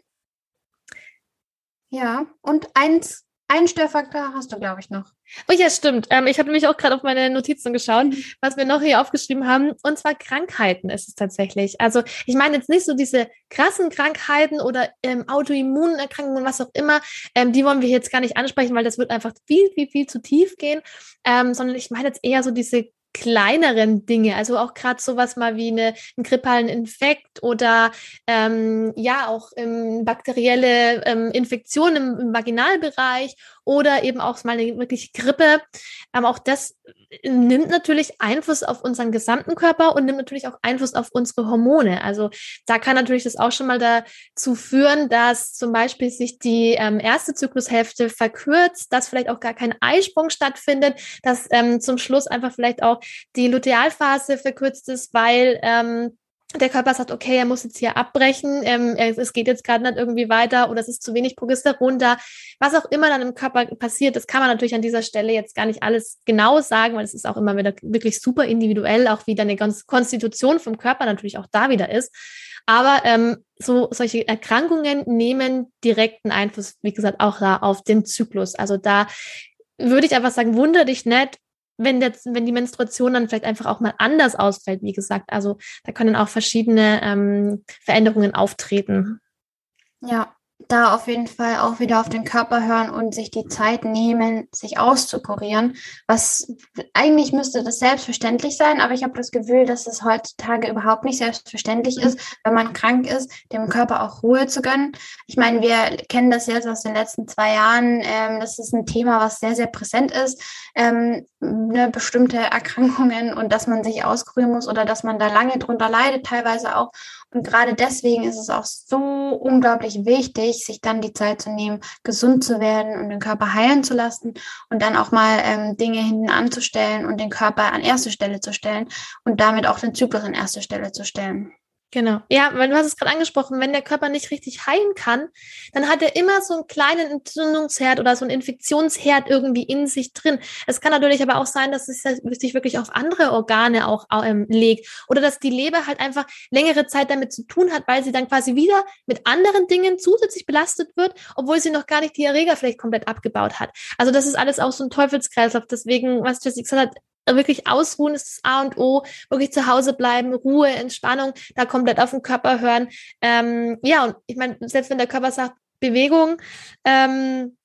Ja, und eins einen Störfaktor hast du, glaube ich, noch. Oh ja, stimmt. Ähm, ich habe nämlich auch gerade auf meine Notizen geschaut, mhm. was wir noch hier aufgeschrieben haben. Und zwar Krankheiten ist es tatsächlich. Also ich meine jetzt nicht so diese krassen Krankheiten oder ähm, Autoimmunerkrankungen, was auch immer. Ähm, die wollen wir jetzt gar nicht ansprechen, weil das wird einfach viel, viel, viel zu tief gehen. Ähm, sondern ich meine jetzt eher so diese kleineren Dinge, also auch gerade sowas mal wie eine, einen grippalen Infekt oder ähm, ja auch ähm, bakterielle ähm, Infektionen im, im Vaginalbereich oder eben auch mal eine wirklich Grippe. Aber auch das nimmt natürlich Einfluss auf unseren gesamten Körper und nimmt natürlich auch Einfluss auf unsere Hormone. Also da kann natürlich das auch schon mal dazu führen, dass zum Beispiel sich die ähm, erste Zyklushälfte verkürzt, dass vielleicht auch gar kein Eisprung stattfindet, dass ähm, zum Schluss einfach vielleicht auch die Lutealphase verkürzt ist, weil ähm, der Körper sagt, okay, er muss jetzt hier abbrechen, ähm, es geht jetzt gerade nicht irgendwie weiter oder es ist zu wenig Progesteron da. Was auch immer dann im Körper passiert, das kann man natürlich an dieser Stelle jetzt gar nicht alles genau sagen, weil es ist auch immer wieder wirklich super individuell, auch wie deine ganze Konstitution vom Körper natürlich auch da wieder ist. Aber ähm, so solche Erkrankungen nehmen direkten Einfluss, wie gesagt, auch da auf den Zyklus. Also da würde ich einfach sagen, wunder dich nicht, wenn, der, wenn die Menstruation dann vielleicht einfach auch mal anders ausfällt, wie gesagt. Also da können auch verschiedene ähm, Veränderungen auftreten. Ja, da auf jeden Fall auch wieder auf den Körper hören und sich die Zeit nehmen, sich auszukurieren. Was eigentlich müsste das selbstverständlich sein, aber ich habe das Gefühl, dass es heutzutage überhaupt nicht selbstverständlich ist, wenn man krank ist, dem Körper auch Ruhe zu gönnen. Ich meine, wir kennen das jetzt aus den letzten zwei Jahren. Ähm, das ist ein Thema, was sehr, sehr präsent ist. Ähm, ne, bestimmte Erkrankungen und dass man sich auskurieren muss oder dass man da lange drunter leidet, teilweise auch. Und gerade deswegen ist es auch so unglaublich wichtig, sich dann die Zeit zu nehmen, gesund zu werden und den Körper heilen zu lassen und dann auch mal ähm, Dinge hinten anzustellen und den Körper an erste Stelle zu stellen und damit auch den Zyklus an erste Stelle zu stellen. Genau. Ja, weil du hast es gerade angesprochen, wenn der Körper nicht richtig heilen kann, dann hat er immer so einen kleinen Entzündungsherd oder so einen Infektionsherd irgendwie in sich drin. Es kann natürlich aber auch sein, dass es sich wirklich auf andere Organe auch ähm, legt oder dass die Leber halt einfach längere Zeit damit zu tun hat, weil sie dann quasi wieder mit anderen Dingen zusätzlich belastet wird, obwohl sie noch gar nicht die Erreger vielleicht komplett abgebaut hat. Also das ist alles auch so ein Teufelskreislauf. Deswegen, was Jessie gesagt hat, wirklich ausruhen ist das A und O, wirklich zu Hause bleiben, Ruhe, Entspannung, da komplett auf den Körper hören. Ähm, ja, und ich meine, selbst wenn der Körper sagt, Bewegung, ähm,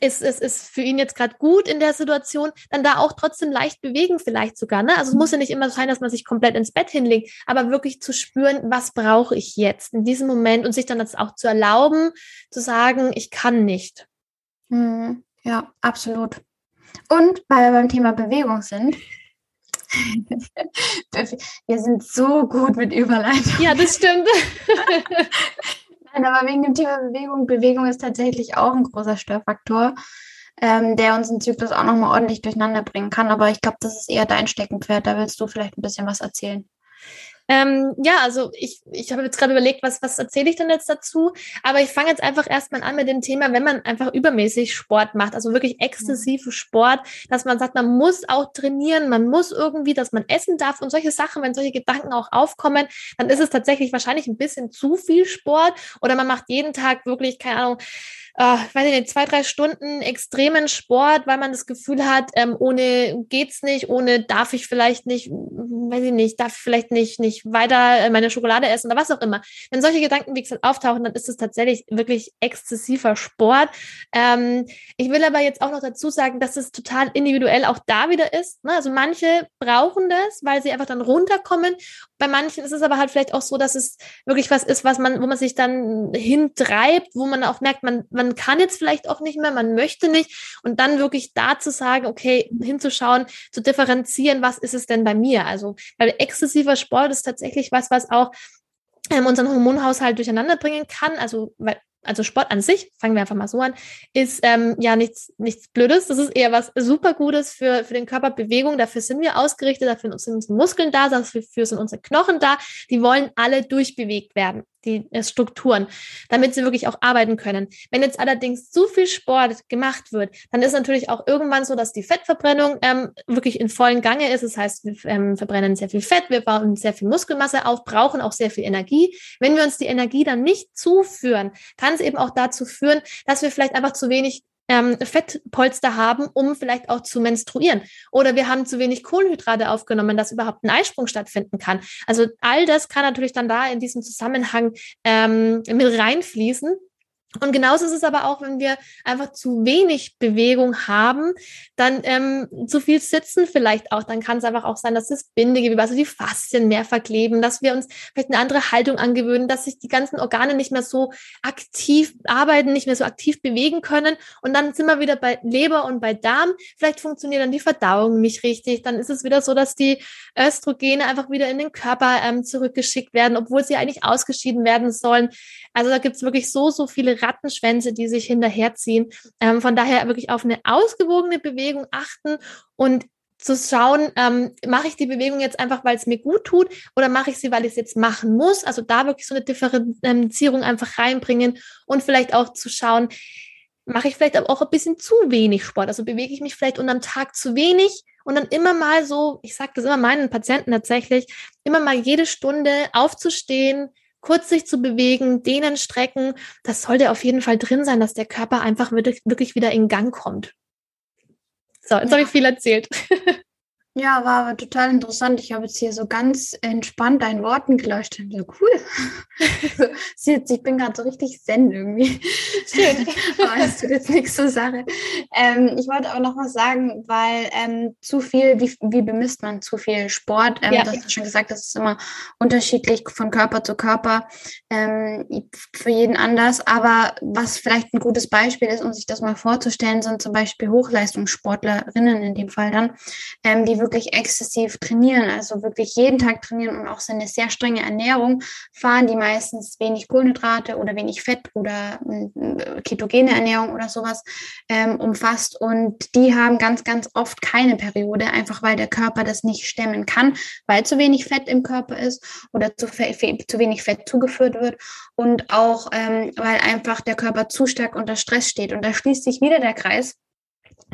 ist, ist, ist für ihn jetzt gerade gut in der Situation, dann da auch trotzdem leicht bewegen vielleicht sogar. Ne? Also es muss ja nicht immer sein, dass man sich komplett ins Bett hinlegt, aber wirklich zu spüren, was brauche ich jetzt in diesem Moment und sich dann das auch zu erlauben, zu sagen, ich kann nicht. Hm, ja, absolut. Und weil wir beim Thema Bewegung sind, wir sind so gut mit Überleitung. Ja, das stimmt. Nein, aber wegen dem Thema Bewegung, Bewegung ist tatsächlich auch ein großer Störfaktor, ähm, der unseren Zyklus auch nochmal ordentlich durcheinander bringen kann. Aber ich glaube, das ist eher dein Steckenpferd. Da willst du vielleicht ein bisschen was erzählen. Ähm, ja, also ich, ich habe jetzt gerade überlegt, was, was erzähle ich denn jetzt dazu? Aber ich fange jetzt einfach erstmal an mit dem Thema, wenn man einfach übermäßig Sport macht, also wirklich exzessive Sport, dass man sagt, man muss auch trainieren, man muss irgendwie, dass man essen darf und solche Sachen, wenn solche Gedanken auch aufkommen, dann ist es tatsächlich wahrscheinlich ein bisschen zu viel Sport oder man macht jeden Tag wirklich, keine Ahnung, äh, weiß ich nicht, zwei, drei Stunden extremen Sport, weil man das Gefühl hat, ähm, ohne geht's nicht, ohne darf ich vielleicht nicht, weiß ich nicht, darf ich vielleicht nicht, nicht weiter äh, meine Schokolade essen oder was auch immer. Wenn solche Gedanken, wie gesagt, auftauchen, dann ist es tatsächlich wirklich exzessiver Sport. Ähm, ich will aber jetzt auch noch dazu sagen, dass es total individuell auch da wieder ist. Ne? Also manche brauchen das, weil sie einfach dann runterkommen. Bei manchen ist es aber halt vielleicht auch so, dass es wirklich was ist, was man, wo man sich dann hintreibt, wo man auch merkt, man, man man kann jetzt vielleicht auch nicht mehr, man möchte nicht. Und dann wirklich da zu sagen, okay, hinzuschauen, zu differenzieren, was ist es denn bei mir? Also, weil exzessiver Sport ist tatsächlich was, was auch ähm, unseren Hormonhaushalt durcheinander bringen kann. Also, weil also Sport an sich, fangen wir einfach mal so an, ist ähm, ja nichts, nichts Blödes. Das ist eher was super Gutes für, für den Körper. Bewegung, dafür sind wir ausgerichtet, dafür sind unsere Muskeln da, dafür sind unsere Knochen da. Die wollen alle durchbewegt werden die äh, Strukturen, damit sie wirklich auch arbeiten können. Wenn jetzt allerdings zu viel Sport gemacht wird, dann ist natürlich auch irgendwann so, dass die Fettverbrennung ähm, wirklich in vollen Gange ist. Das heißt, wir ähm, verbrennen sehr viel Fett, wir bauen sehr viel Muskelmasse auf, brauchen auch sehr viel Energie. Wenn wir uns die Energie dann nicht zuführen, kann es eben auch dazu führen, dass wir vielleicht einfach zu wenig ähm, Fettpolster haben, um vielleicht auch zu menstruieren. Oder wir haben zu wenig Kohlenhydrate aufgenommen, dass überhaupt ein Eisprung stattfinden kann. Also all das kann natürlich dann da in diesem Zusammenhang ähm, mit reinfließen. Und genauso ist es aber auch, wenn wir einfach zu wenig Bewegung haben, dann ähm, zu viel sitzen vielleicht auch. Dann kann es einfach auch sein, dass das Bindegewebe, also die Faszien mehr verkleben, dass wir uns vielleicht eine andere Haltung angewöhnen, dass sich die ganzen Organe nicht mehr so aktiv arbeiten, nicht mehr so aktiv bewegen können. Und dann sind wir wieder bei Leber und bei Darm. Vielleicht funktioniert dann die Verdauung nicht richtig. Dann ist es wieder so, dass die Östrogene einfach wieder in den Körper ähm, zurückgeschickt werden, obwohl sie eigentlich ausgeschieden werden sollen. Also da gibt es wirklich so, so viele Rattenschwänze, die sich hinterherziehen. Ähm, von daher wirklich auf eine ausgewogene Bewegung achten und zu schauen, ähm, mache ich die Bewegung jetzt einfach, weil es mir gut tut oder mache ich sie, weil ich es jetzt machen muss. Also da wirklich so eine Differenzierung einfach reinbringen und vielleicht auch zu schauen, mache ich vielleicht auch ein bisschen zu wenig Sport. Also bewege ich mich vielleicht unterm Tag zu wenig und dann immer mal so, ich sage das immer meinen Patienten tatsächlich, immer mal jede Stunde aufzustehen, kurz sich zu bewegen, dehnen, strecken, das sollte auf jeden Fall drin sein, dass der Körper einfach wirklich, wirklich wieder in Gang kommt. So, jetzt ja. habe ich viel erzählt. Ja, war aber total interessant. Ich habe jetzt hier so ganz entspannt deinen Worten gelauscht. So cool. so, ich bin gerade so richtig zen irgendwie. Schön. aber es tut jetzt nichts zur Sache. Ähm, ich wollte aber noch was sagen, weil ähm, zu viel, wie, wie bemisst man zu viel Sport? Ähm, ja. Du hast schon gesagt, das ist immer unterschiedlich von Körper zu Körper, ähm, für jeden anders. Aber was vielleicht ein gutes Beispiel ist, um sich das mal vorzustellen, sind zum Beispiel Hochleistungssportlerinnen in dem Fall dann, ähm, die wirklich wirklich exzessiv trainieren, also wirklich jeden Tag trainieren und auch so eine sehr strenge Ernährung fahren, die meistens wenig Kohlenhydrate oder wenig Fett oder äh, ketogene Ernährung oder sowas ähm, umfasst. Und die haben ganz, ganz oft keine Periode, einfach weil der Körper das nicht stemmen kann, weil zu wenig Fett im Körper ist oder zu, zu wenig Fett zugeführt wird und auch ähm, weil einfach der Körper zu stark unter Stress steht. Und da schließt sich wieder der Kreis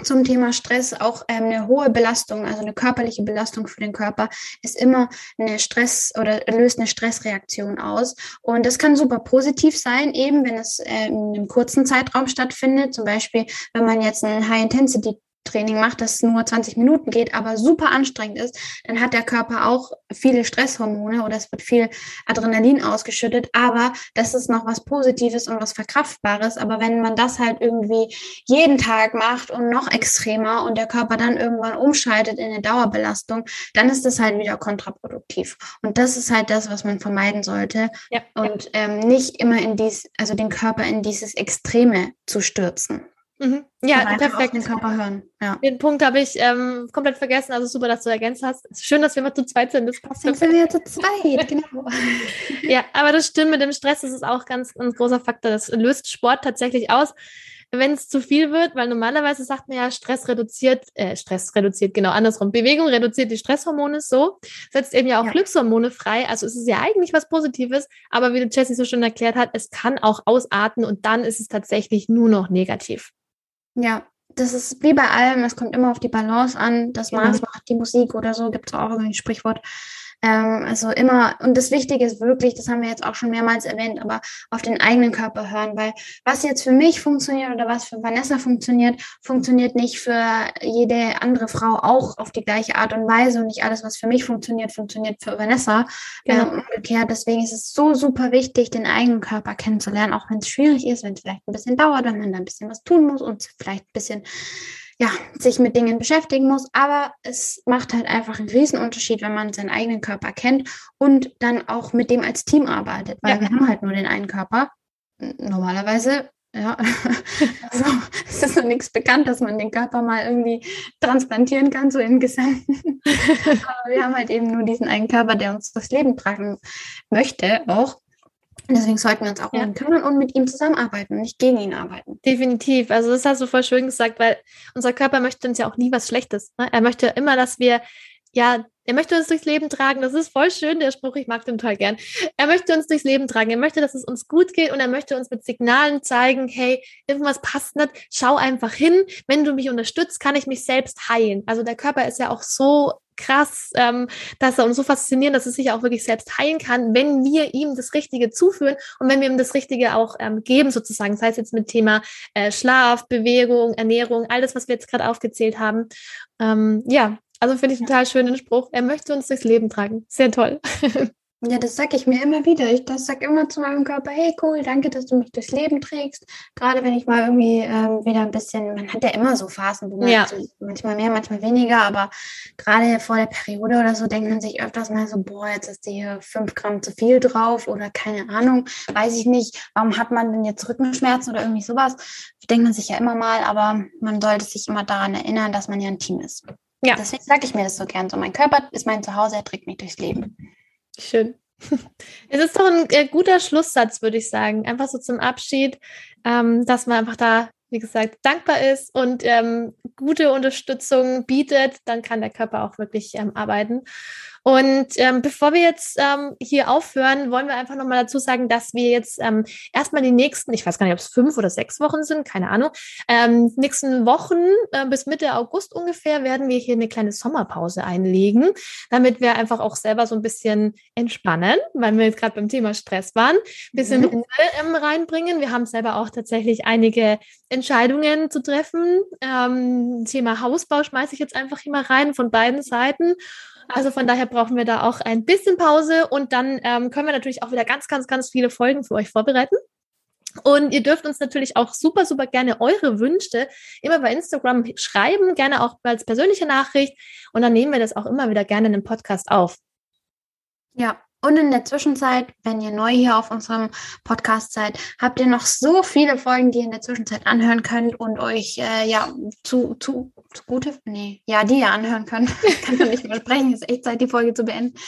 zum Thema Stress auch ähm, eine hohe Belastung, also eine körperliche Belastung für den Körper, ist immer eine Stress oder löst eine Stressreaktion aus. Und das kann super positiv sein, eben wenn es äh, in einem kurzen Zeitraum stattfindet. Zum Beispiel, wenn man jetzt ein High-Intensity Training macht, das nur 20 Minuten geht, aber super anstrengend ist, dann hat der Körper auch viele Stresshormone oder es wird viel Adrenalin ausgeschüttet, aber das ist noch was Positives und was Verkraftbares. Aber wenn man das halt irgendwie jeden Tag macht und noch extremer und der Körper dann irgendwann umschaltet in eine Dauerbelastung, dann ist das halt wieder kontraproduktiv. Und das ist halt das, was man vermeiden sollte ja, und ja. Ähm, nicht immer in dies, also den Körper in dieses Extreme zu stürzen. Mhm. Ja, perfekt. Den Körper hören. Ja. Den Punkt habe ich ähm, komplett vergessen. Also super, dass du ergänzt hast. Schön, dass wir mal zu zweit sind. Das passt. Sind wir zu zweit, genau. ja, aber das stimmt mit dem Stress. Das ist auch ganz, ganz großer Faktor. Das löst Sport tatsächlich aus, wenn es zu viel wird, weil normalerweise sagt man ja, Stress reduziert, äh, Stress reduziert, genau andersrum. Bewegung reduziert die Stresshormone so, setzt eben ja auch ja. Glückshormone frei. Also es ist ja eigentlich was Positives, aber wie du Jessie so schön erklärt hat, es kann auch ausarten und dann ist es tatsächlich nur noch negativ. Ja, das ist wie bei allem, es kommt immer auf die Balance an. Das Maß macht die Musik oder so, gibt es auch irgendwie ein Sprichwort. Ähm, also immer, und das Wichtige ist wirklich, das haben wir jetzt auch schon mehrmals erwähnt, aber auf den eigenen Körper hören, weil was jetzt für mich funktioniert oder was für Vanessa funktioniert, funktioniert nicht für jede andere Frau auch auf die gleiche Art und Weise und nicht alles, was für mich funktioniert, funktioniert für Vanessa. Genau. Ähm, umgekehrt, deswegen ist es so super wichtig, den eigenen Körper kennenzulernen, auch wenn es schwierig ist, wenn es vielleicht ein bisschen dauert, wenn man da ein bisschen was tun muss und vielleicht ein bisschen ja, sich mit Dingen beschäftigen muss. Aber es macht halt einfach einen Riesenunterschied, wenn man seinen eigenen Körper kennt und dann auch mit dem als Team arbeitet, weil ja. wir haben halt nur den einen Körper. Normalerweise, ja, also es ist noch nichts bekannt, dass man den Körper mal irgendwie transplantieren kann, so im Gesamten. Aber wir haben halt eben nur diesen einen Körper, der uns das Leben tragen möchte auch. Deswegen sollten wir uns auch um ihn kümmern und mit ihm zusammenarbeiten, nicht gegen ihn arbeiten. Definitiv. Also das hast du voll schön gesagt, weil unser Körper möchte uns ja auch nie was Schlechtes. Ne? Er möchte immer, dass wir, ja, er möchte uns durchs Leben tragen. Das ist voll schön, der Spruch, ich mag den total gern. Er möchte uns durchs Leben tragen. Er möchte, dass es uns gut geht und er möchte uns mit Signalen zeigen, hey, irgendwas passt nicht, schau einfach hin. Wenn du mich unterstützt, kann ich mich selbst heilen. Also der Körper ist ja auch so krass, ähm, dass er uns so fasziniert, dass er sich auch wirklich selbst heilen kann, wenn wir ihm das Richtige zuführen und wenn wir ihm das Richtige auch ähm, geben, sozusagen. Das heißt jetzt mit Thema äh, Schlaf, Bewegung, Ernährung, alles, was wir jetzt gerade aufgezählt haben. Ähm, ja, also finde ich total schönen Spruch. Er möchte uns durchs Leben tragen. Sehr toll. Ja, das sage ich mir immer wieder. Ich das sage immer zu meinem Körper, hey cool, danke, dass du mich durchs Leben trägst. Gerade wenn ich mal irgendwie ähm, wieder ein bisschen, man hat ja immer so Phasen, wo man ja. so, manchmal mehr, manchmal weniger, aber gerade vor der Periode oder so denkt man sich öfters mal so, boah, jetzt ist hier fünf Gramm zu viel drauf oder keine Ahnung, weiß ich nicht, warum hat man denn jetzt Rückenschmerzen oder irgendwie sowas? Denkt man sich ja immer mal, aber man sollte sich immer daran erinnern, dass man ja ein Team ist. Ja. Deswegen sage ich mir das so gern so. Mein Körper ist mein Zuhause, er trägt mich durchs Leben. Schön. Es ist doch ein äh, guter Schlusssatz, würde ich sagen. Einfach so zum Abschied, ähm, dass man einfach da, wie gesagt, dankbar ist und ähm, gute Unterstützung bietet, dann kann der Körper auch wirklich ähm, arbeiten. Und ähm, bevor wir jetzt ähm, hier aufhören, wollen wir einfach nochmal dazu sagen, dass wir jetzt ähm, erstmal die nächsten, ich weiß gar nicht, ob es fünf oder sechs Wochen sind, keine Ahnung, ähm, nächsten Wochen äh, bis Mitte August ungefähr werden wir hier eine kleine Sommerpause einlegen, damit wir einfach auch selber so ein bisschen entspannen, weil wir jetzt gerade beim Thema Stress waren, ein bisschen mhm. Ruhe ähm, reinbringen. Wir haben selber auch tatsächlich einige Entscheidungen zu treffen. Ähm, Thema Hausbau schmeiße ich jetzt einfach hier mal rein von beiden Seiten. Also von daher brauchen wir da auch ein bisschen Pause und dann ähm, können wir natürlich auch wieder ganz, ganz, ganz viele Folgen für euch vorbereiten. Und ihr dürft uns natürlich auch super, super gerne eure Wünsche immer bei Instagram schreiben, gerne auch als persönliche Nachricht. Und dann nehmen wir das auch immer wieder gerne in den Podcast auf. Ja, Und in der Zwischenzeit, wenn ihr neu hier auf unserem Podcast seid, habt ihr noch so viele Folgen, die ihr in der Zwischenzeit anhören könnt und euch äh, ja zu, zu, zu gute, nee, ja, die ihr anhören könnt. Kann man nicht mehr sprechen, ist echt Zeit, die Folge zu beenden.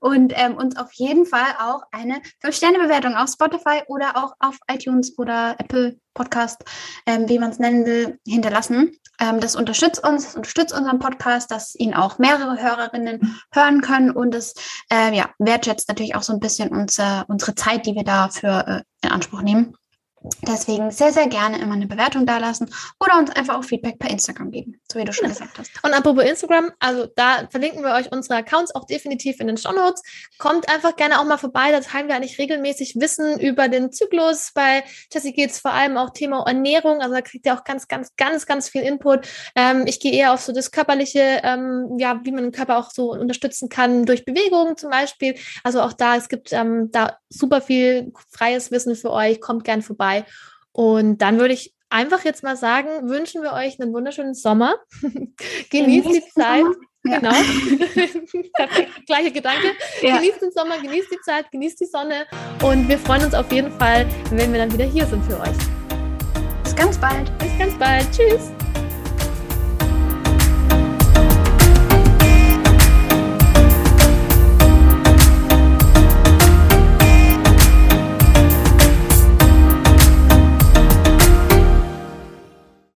Und ähm, uns auf jeden Fall auch eine 5-Sterne-Bewertung auf Spotify oder auch auf iTunes oder Apple Podcast, ähm, wie man es nennen will, hinterlassen. Ähm, das unterstützt uns, das unterstützt unseren Podcast, dass ihn auch mehrere Hörerinnen hören können und es äh, ja, wertschätzt natürlich auch so ein bisschen unser, unsere Zeit, die wir dafür äh, in Anspruch nehmen. Deswegen sehr, sehr gerne immer eine Bewertung dalassen oder uns einfach auch Feedback per Instagram geben, so wie du schon genau. gesagt hast. Und apropos Instagram, also da verlinken wir euch unsere Accounts auch definitiv in den Show Notes. Kommt einfach gerne auch mal vorbei, da teilen wir eigentlich regelmäßig Wissen über den Zyklus. Bei Jessie geht es vor allem auch Thema Ernährung, also da kriegt ihr auch ganz, ganz, ganz, ganz viel Input. Ähm, ich gehe eher auf so das Körperliche, ähm, ja, wie man den Körper auch so unterstützen kann durch Bewegung zum Beispiel. Also auch da, es gibt ähm, da super viel freies Wissen für euch. Kommt gern vorbei vorbei. Und dann würde ich einfach jetzt mal sagen, wünschen wir euch einen wunderschönen Sommer. Genießt die Zeit. Ja. Genau. Gleiche Gedanke. Ja. Genießt den Sommer, genießt die Zeit, genießt die Sonne und wir freuen uns auf jeden Fall, wenn wir dann wieder hier sind für euch. Bis ganz bald. Bis ganz bald. Tschüss.